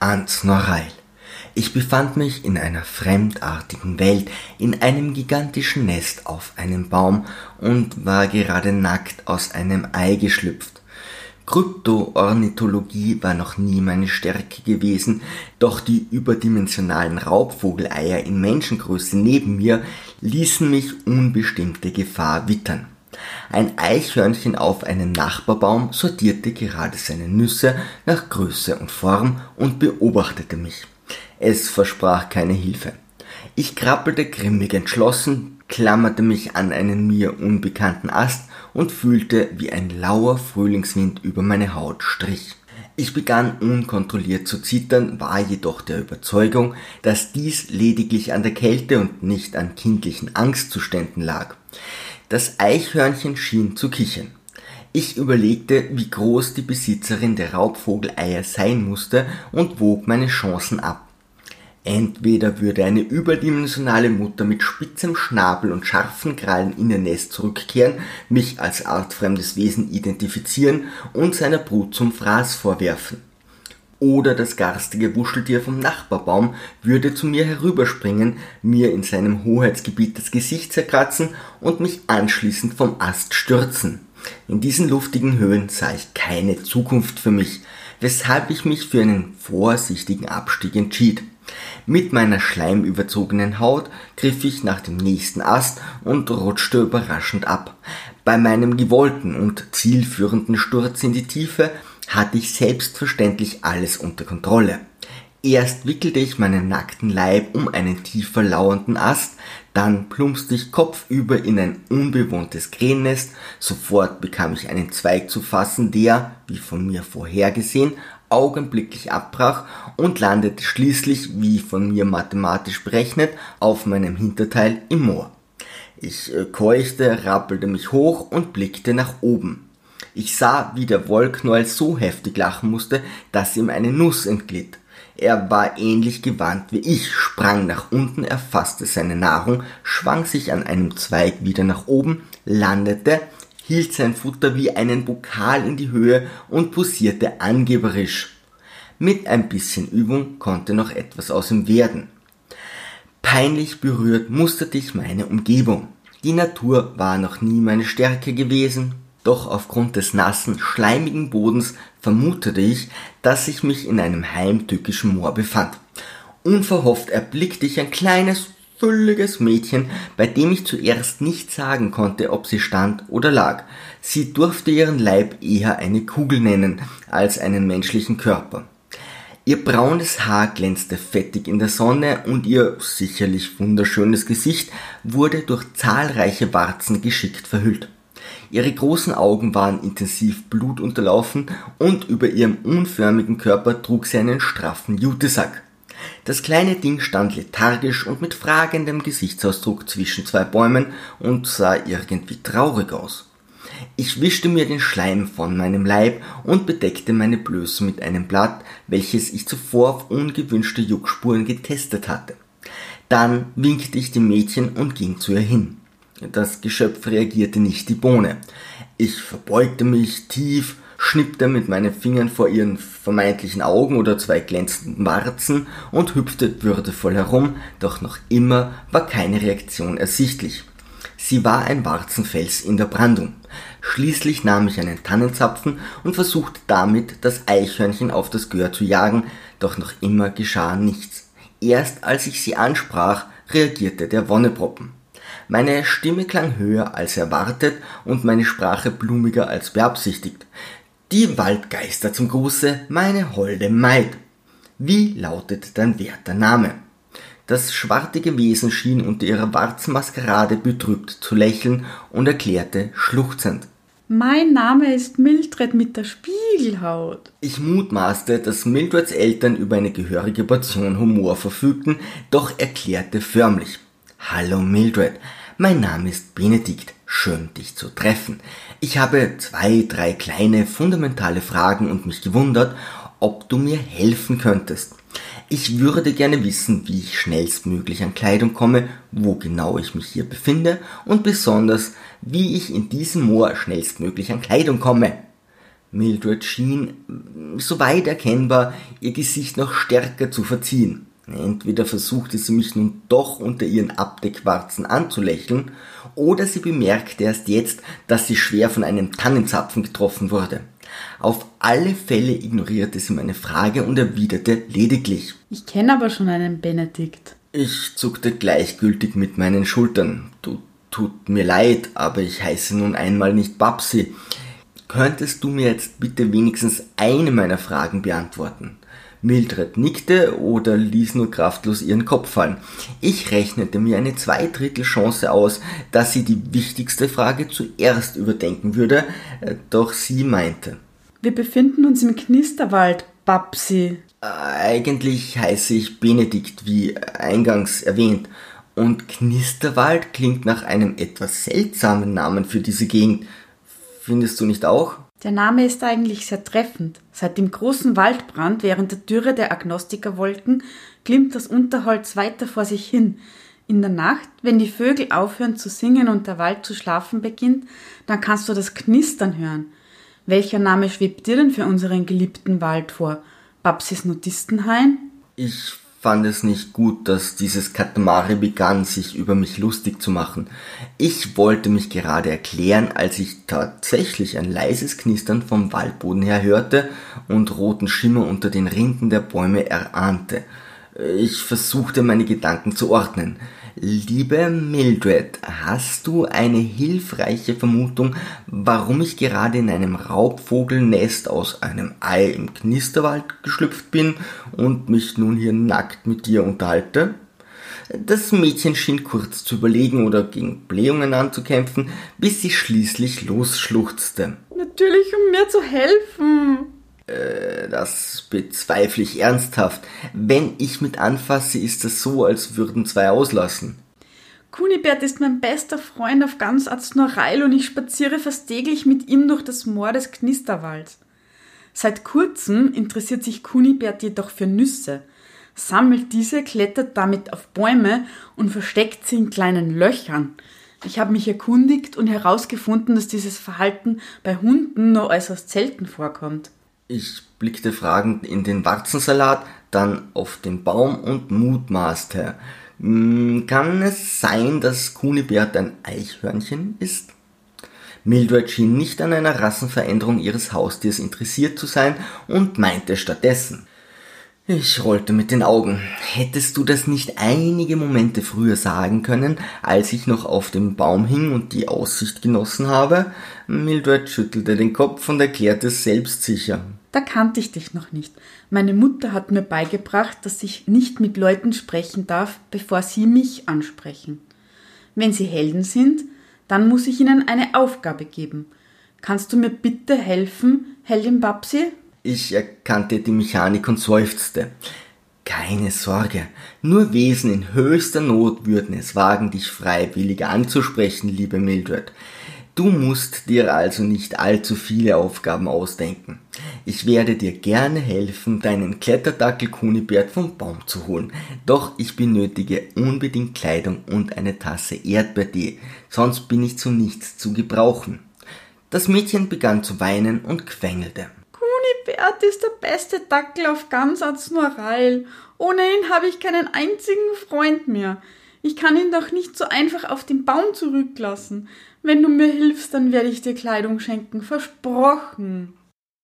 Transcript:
ans Norail. Ich befand mich in einer fremdartigen Welt, in einem gigantischen Nest auf einem Baum und war gerade nackt aus einem Ei geschlüpft. Kryptoornithologie war noch nie meine Stärke gewesen, doch die überdimensionalen Raubvogeleier in Menschengröße neben mir ließen mich unbestimmte Gefahr wittern. Ein Eichhörnchen auf einem Nachbarbaum sortierte gerade seine Nüsse nach Größe und Form und beobachtete mich. Es versprach keine Hilfe. Ich krabbelte grimmig entschlossen, klammerte mich an einen mir unbekannten Ast und fühlte, wie ein lauer Frühlingswind über meine Haut strich. Ich begann unkontrolliert zu zittern, war jedoch der Überzeugung, dass dies lediglich an der Kälte und nicht an kindlichen Angstzuständen lag. Das Eichhörnchen schien zu kichern. Ich überlegte, wie groß die Besitzerin der Raubvogeleier sein musste und wog meine Chancen ab. Entweder würde eine überdimensionale Mutter mit spitzem Schnabel und scharfen Krallen in ihr Nest zurückkehren, mich als artfremdes Wesen identifizieren und seiner Brut zum Fraß vorwerfen oder das garstige Wuscheltier vom Nachbarbaum würde zu mir herüberspringen, mir in seinem Hoheitsgebiet das Gesicht zerkratzen und mich anschließend vom Ast stürzen. In diesen luftigen Höhen sah ich keine Zukunft für mich, weshalb ich mich für einen vorsichtigen Abstieg entschied. Mit meiner schleimüberzogenen Haut griff ich nach dem nächsten Ast und rutschte überraschend ab. Bei meinem gewollten und zielführenden Sturz in die Tiefe hatte ich selbstverständlich alles unter Kontrolle. Erst wickelte ich meinen nackten Leib um einen tiefer lauernden Ast, dann plumpste ich kopfüber in ein unbewohntes Krähennest, sofort bekam ich einen Zweig zu fassen, der, wie von mir vorhergesehen, augenblicklich abbrach und landete schließlich, wie von mir mathematisch berechnet, auf meinem Hinterteil im Moor. Ich äh, keuchte, rappelte mich hoch und blickte nach oben. Ich sah, wie der Wollknäuel so heftig lachen musste, dass ihm eine Nuss entglitt. Er war ähnlich gewandt wie ich, sprang nach unten, erfasste seine Nahrung, schwang sich an einem Zweig wieder nach oben, landete, hielt sein Futter wie einen Pokal in die Höhe und posierte angeberisch. Mit ein bisschen Übung konnte noch etwas aus ihm werden. Peinlich berührt musterte ich meine Umgebung. Die Natur war noch nie meine Stärke gewesen, doch aufgrund des nassen, schleimigen Bodens vermutete ich, dass ich mich in einem heimtückischen Moor befand. Unverhofft erblickte ich ein kleines, fülliges Mädchen, bei dem ich zuerst nicht sagen konnte, ob sie stand oder lag. Sie durfte ihren Leib eher eine Kugel nennen als einen menschlichen Körper. Ihr braunes Haar glänzte fettig in der Sonne und ihr sicherlich wunderschönes Gesicht wurde durch zahlreiche Warzen geschickt verhüllt. Ihre großen Augen waren intensiv blutunterlaufen und über ihrem unförmigen Körper trug sie einen straffen Jutesack. Das kleine Ding stand lethargisch und mit fragendem Gesichtsausdruck zwischen zwei Bäumen und sah irgendwie traurig aus. Ich wischte mir den Schleim von meinem Leib und bedeckte meine Blöße mit einem Blatt, welches ich zuvor auf ungewünschte Juckspuren getestet hatte. Dann winkte ich dem Mädchen und ging zu ihr hin. Das Geschöpf reagierte nicht die Bohne. Ich verbeugte mich tief, schnippte mit meinen Fingern vor ihren vermeintlichen Augen oder zwei glänzenden Warzen und hüpfte würdevoll herum, doch noch immer war keine Reaktion ersichtlich. Sie war ein Warzenfels in der Brandung. Schließlich nahm ich einen Tannenzapfen und versuchte damit, das Eichhörnchen auf das Gehör zu jagen, doch noch immer geschah nichts. Erst als ich sie ansprach, reagierte der Wonneproppen. Meine Stimme klang höher als erwartet und meine Sprache blumiger als beabsichtigt. Die Waldgeister zum Gruße, meine holde Maid. Wie lautet dein werter Name? Das schwartige Wesen schien unter ihrer Warzenmaskerade betrübt zu lächeln und erklärte schluchzend. Mein Name ist Mildred mit der Spiegelhaut. Ich mutmaßte, dass Mildreds Eltern über eine gehörige Portion Humor verfügten, doch erklärte förmlich. Hallo Mildred, mein Name ist Benedikt. Schön, dich zu treffen. Ich habe zwei, drei kleine fundamentale Fragen und mich gewundert, ob du mir helfen könntest. Ich würde gerne wissen, wie ich schnellstmöglich an Kleidung komme, wo genau ich mich hier befinde und besonders, wie ich in diesem Moor schnellstmöglich an Kleidung komme. Mildred schien, soweit erkennbar, ihr Gesicht noch stärker zu verziehen. Entweder versuchte sie mich nun doch unter ihren Abdeckwarzen anzulächeln, oder sie bemerkte erst jetzt, dass sie schwer von einem Tannenzapfen getroffen wurde. Auf alle Fälle ignorierte sie meine Frage und erwiderte lediglich. Ich kenne aber schon einen Benedikt. Ich zuckte gleichgültig mit meinen Schultern. Du tut mir leid, aber ich heiße nun einmal nicht Babsi. Könntest du mir jetzt bitte wenigstens eine meiner Fragen beantworten? Mildred nickte oder ließ nur kraftlos ihren Kopf fallen. Ich rechnete mir eine Zweidrittel-Chance aus, dass sie die wichtigste Frage zuerst überdenken würde, äh, doch sie meinte. Wir befinden uns im Knisterwald, Babsi. Eigentlich heiße ich Benedikt, wie eingangs erwähnt, und Knisterwald klingt nach einem etwas seltsamen Namen für diese Gegend. Findest du nicht auch? Der Name ist eigentlich sehr treffend. Seit dem großen Waldbrand während der Dürre der Agnostikerwolken glimmt das Unterholz weiter vor sich hin. In der Nacht, wenn die Vögel aufhören zu singen und der Wald zu schlafen beginnt, dann kannst du das Knistern hören. Welcher Name schwebt dir denn für unseren geliebten Wald vor? Babsis Notistenhain? Ich fand es nicht gut, dass dieses Katamari begann, sich über mich lustig zu machen. Ich wollte mich gerade erklären, als ich tatsächlich ein leises Knistern vom Waldboden her hörte und roten Schimmer unter den Rinden der Bäume erahnte. Ich versuchte meine Gedanken zu ordnen. Liebe Mildred, hast du eine hilfreiche Vermutung, warum ich gerade in einem Raubvogelnest aus einem Ei im Knisterwald geschlüpft bin und mich nun hier nackt mit dir unterhalte? Das Mädchen schien kurz zu überlegen oder gegen Blähungen anzukämpfen, bis sie schließlich losschluchzte. Natürlich, um mir zu helfen. Äh, das bezweifle ich ernsthaft. Wenn ich mit anfasse, ist es so, als würden zwei auslassen. Kunibert ist mein bester Freund auf ganz Aznurreil und ich spaziere fast täglich mit ihm durch das Moor des Knisterwalds. Seit kurzem interessiert sich Kunibert jedoch für Nüsse, sammelt diese, klettert damit auf Bäume und versteckt sie in kleinen Löchern. Ich habe mich erkundigt und herausgefunden, dass dieses Verhalten bei Hunden nur äußerst selten vorkommt. Ich blickte fragend in den Warzensalat, dann auf den Baum und mutmaßte. Hm, kann es sein, dass Kunibert ein Eichhörnchen ist? Mildred schien nicht an einer Rassenveränderung ihres Haustiers interessiert zu sein und meinte stattdessen. Ich rollte mit den Augen. Hättest du das nicht einige Momente früher sagen können, als ich noch auf dem Baum hing und die Aussicht genossen habe? Mildred schüttelte den Kopf und erklärte selbstsicher. Da kannte ich dich noch nicht. Meine Mutter hat mir beigebracht, dass ich nicht mit Leuten sprechen darf, bevor sie mich ansprechen. Wenn sie Helden sind, dann muss ich ihnen eine Aufgabe geben. Kannst du mir bitte helfen, Heldin Babsi? Ich erkannte die Mechanik und seufzte. Keine Sorge, nur Wesen in höchster Not würden es wagen, dich freiwillig anzusprechen, liebe Mildred. Du musst dir also nicht allzu viele Aufgaben ausdenken. Ich werde dir gerne helfen, deinen Kletterdackel Kunibert vom Baum zu holen. Doch ich benötige unbedingt Kleidung und eine Tasse Erdbeertee, sonst bin ich zu nichts zu gebrauchen. Das Mädchen begann zu weinen und quengelte. Kunibert ist der beste Dackel auf ganz Aznurreil. Ohne ihn habe ich keinen einzigen Freund mehr. Ich kann ihn doch nicht so einfach auf den Baum zurücklassen. Wenn du mir hilfst, dann werde ich dir Kleidung schenken. Versprochen.